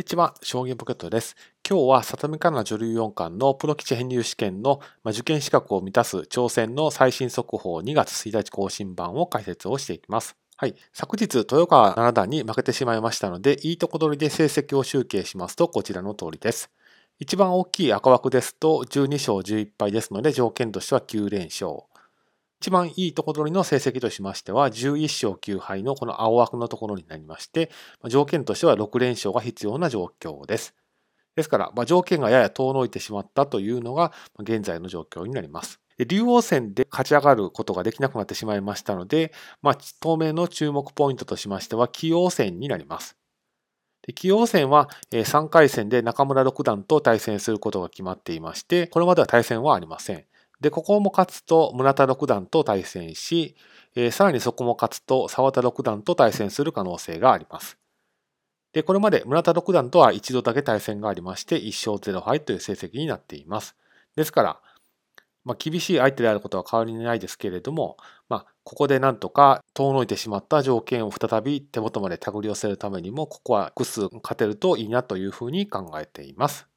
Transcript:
一番将棋ポケットです。今日は里見香奈女流四冠のプロ棋士編入試験の受験資格を満たす挑戦の最新速報2月1日更新版を解説をしていきます。はい。昨日、豊川七段に負けてしまいましたので、いいとこ取りで成績を集計しますと、こちらの通りです。一番大きい赤枠ですと、12勝11敗ですので、条件としては9連勝。一番いいところの成績としましては、11勝9敗のこの青枠のところになりまして、条件としては6連勝が必要な状況です。ですから、まあ、条件がやや遠のいてしまったというのが現在の状況になります。竜王戦で勝ち上がることができなくなってしまいましたので、まあ、当面の注目ポイントとしましては、棋王戦になります。棋王戦は3回戦で中村六段と対戦することが決まっていまして、これまでは対戦はありません。で、ここも勝つと村田六段と対戦し、えー、さらにそこも勝つと沢田六段と対戦する可能性があります。で、これまで村田六段とは一度だけ対戦がありまして、1勝0敗という成績になっています。ですから、まあ、厳しい相手であることは変わりないですけれども、まあ、ここでなんとか遠のいてしまった条件を再び手元まで手繰り寄せるためにも、ここは複数勝てるといいなというふうに考えています。